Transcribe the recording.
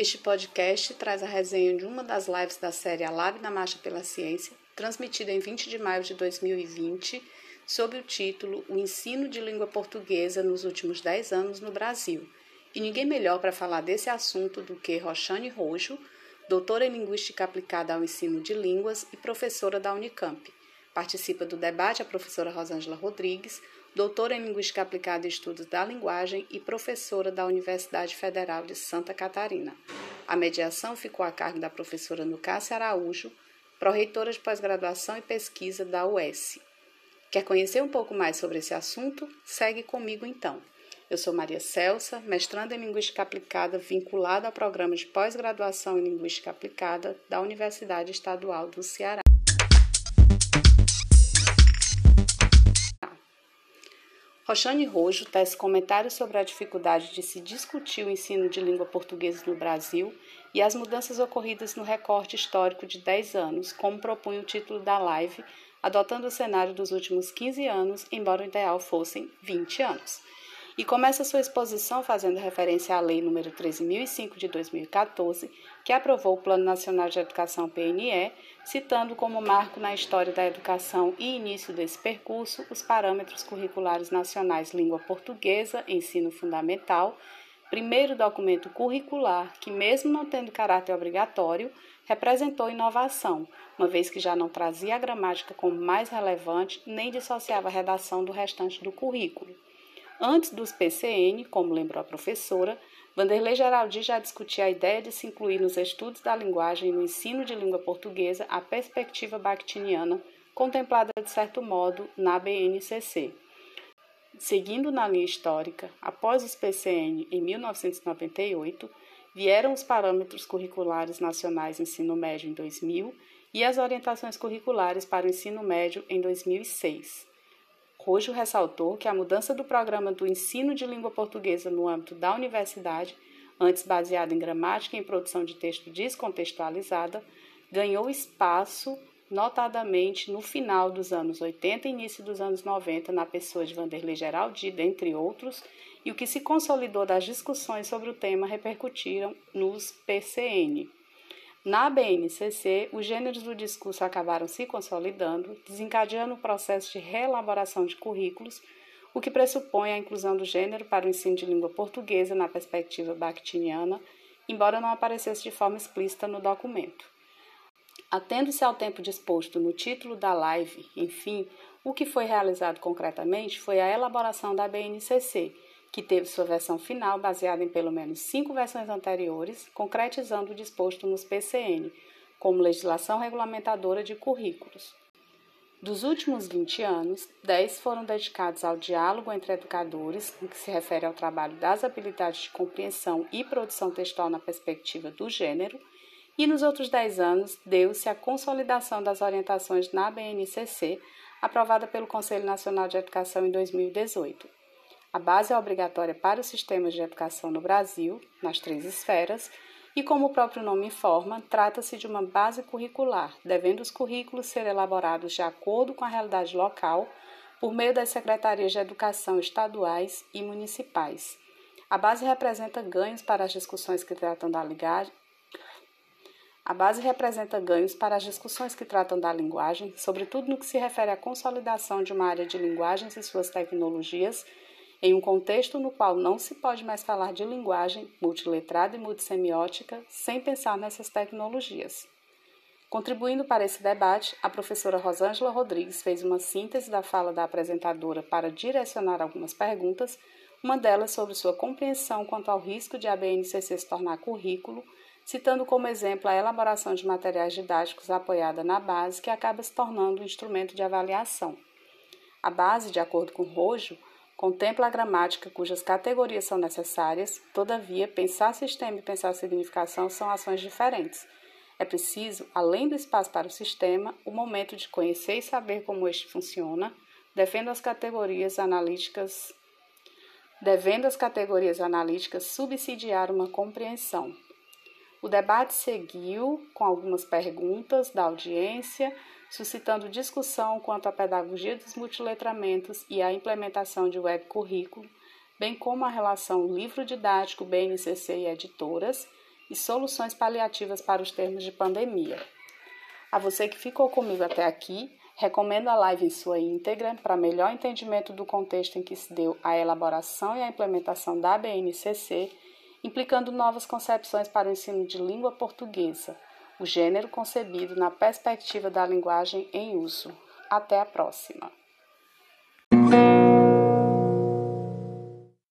Este podcast traz a resenha de uma das lives da série A Live na Marcha pela Ciência, transmitida em 20 de maio de 2020, sob o título O Ensino de Língua Portuguesa nos Últimos 10 Anos no Brasil. E ninguém melhor para falar desse assunto do que Roxane Rojo, doutora em Linguística Aplicada ao Ensino de Línguas e professora da Unicamp. Participa do debate a professora Rosângela Rodrigues, doutora em Linguística Aplicada e Estudos da Linguagem e professora da Universidade Federal de Santa Catarina. A mediação ficou a cargo da professora Nucácia Araújo, pró-reitora de pós-graduação e pesquisa da UES. Quer conhecer um pouco mais sobre esse assunto? Segue comigo então. Eu sou Maria Celsa, mestranda em Linguística Aplicada, vinculada ao programa de pós-graduação em Linguística Aplicada da Universidade Estadual do Ceará. Roxane Rojo tece comentários sobre a dificuldade de se discutir o ensino de língua portuguesa no Brasil e as mudanças ocorridas no recorte histórico de 10 anos, como propunha o título da live, adotando o cenário dos últimos 15 anos, embora o ideal fossem 20 anos e começa sua exposição fazendo referência à Lei nº 13.005 de 2014, que aprovou o Plano Nacional de Educação PNE, citando como marco na história da educação e início desse percurso os parâmetros curriculares nacionais língua portuguesa, ensino fundamental, primeiro documento curricular que, mesmo não tendo caráter obrigatório, representou inovação, uma vez que já não trazia a gramática como mais relevante nem dissociava a redação do restante do currículo. Antes dos PCN, como lembrou a professora, Vanderlei Geraldi já discutia a ideia de se incluir nos estudos da linguagem e no ensino de língua portuguesa a perspectiva bakhtiniana, contemplada de certo modo na BNCC. Seguindo na linha histórica, após os PCN em 1998, vieram os parâmetros curriculares nacionais ensino médio em 2000 e as orientações curriculares para o ensino médio em 2006. Rojo ressaltou que a mudança do programa do ensino de língua portuguesa no âmbito da universidade, antes baseado em gramática e em produção de texto descontextualizada, ganhou espaço notadamente no final dos anos 80 e início dos anos 90 na pessoa de Vanderlei Geraldi, dentre outros, e o que se consolidou das discussões sobre o tema repercutiram nos PCN. Na BNCC, os gêneros do discurso acabaram se consolidando, desencadeando o processo de reelaboração de currículos, o que pressupõe a inclusão do gênero para o ensino de língua portuguesa na perspectiva bakhtiniana, embora não aparecesse de forma explícita no documento. Atendo-se ao tempo disposto no título da live, enfim, o que foi realizado concretamente foi a elaboração da BNCC, que teve sua versão final baseada em pelo menos cinco versões anteriores, concretizando o disposto nos PCN, como legislação regulamentadora de currículos. Dos últimos 20 anos, 10 foram dedicados ao diálogo entre educadores, no que se refere ao trabalho das habilidades de compreensão e produção textual na perspectiva do gênero, e nos outros 10 anos deu-se a consolidação das orientações na BNCC, aprovada pelo Conselho Nacional de Educação em 2018. A base é obrigatória para os sistemas de educação no Brasil, nas três esferas, e como o próprio nome informa, trata-se de uma base curricular, devendo os currículos ser elaborados de acordo com a realidade local por meio das secretarias de educação estaduais e municipais. A base representa ganhos para as discussões que tratam da linguagem. A base representa ganhos para as discussões que tratam da linguagem, sobretudo no que se refere à consolidação de uma área de linguagens e suas tecnologias em um contexto no qual não se pode mais falar de linguagem multiletrada e multissemiótica sem pensar nessas tecnologias. Contribuindo para esse debate, a professora Rosângela Rodrigues fez uma síntese da fala da apresentadora para direcionar algumas perguntas, uma delas sobre sua compreensão quanto ao risco de a BNCC se tornar currículo, citando como exemplo a elaboração de materiais didáticos apoiada na base, que acaba se tornando um instrumento de avaliação. A base, de acordo com Rojo, Contempla a gramática cujas categorias são necessárias, todavia, pensar sistema e pensar significação são ações diferentes. É preciso, além do espaço para o sistema, o momento de conhecer e saber como este funciona, devendo as categorias analíticas devendo as categorias analíticas subsidiar uma compreensão. O debate seguiu com algumas perguntas da audiência suscitando discussão quanto à pedagogia dos multiletramentos e à implementação de web currículo, bem como a relação livro didático, BNCC e editoras, e soluções paliativas para os termos de pandemia. A você que ficou comigo até aqui, recomendo a live em sua íntegra para melhor entendimento do contexto em que se deu a elaboração e a implementação da BNCC, implicando novas concepções para o ensino de língua portuguesa, o gênero concebido na perspectiva da linguagem em uso. Até a próxima!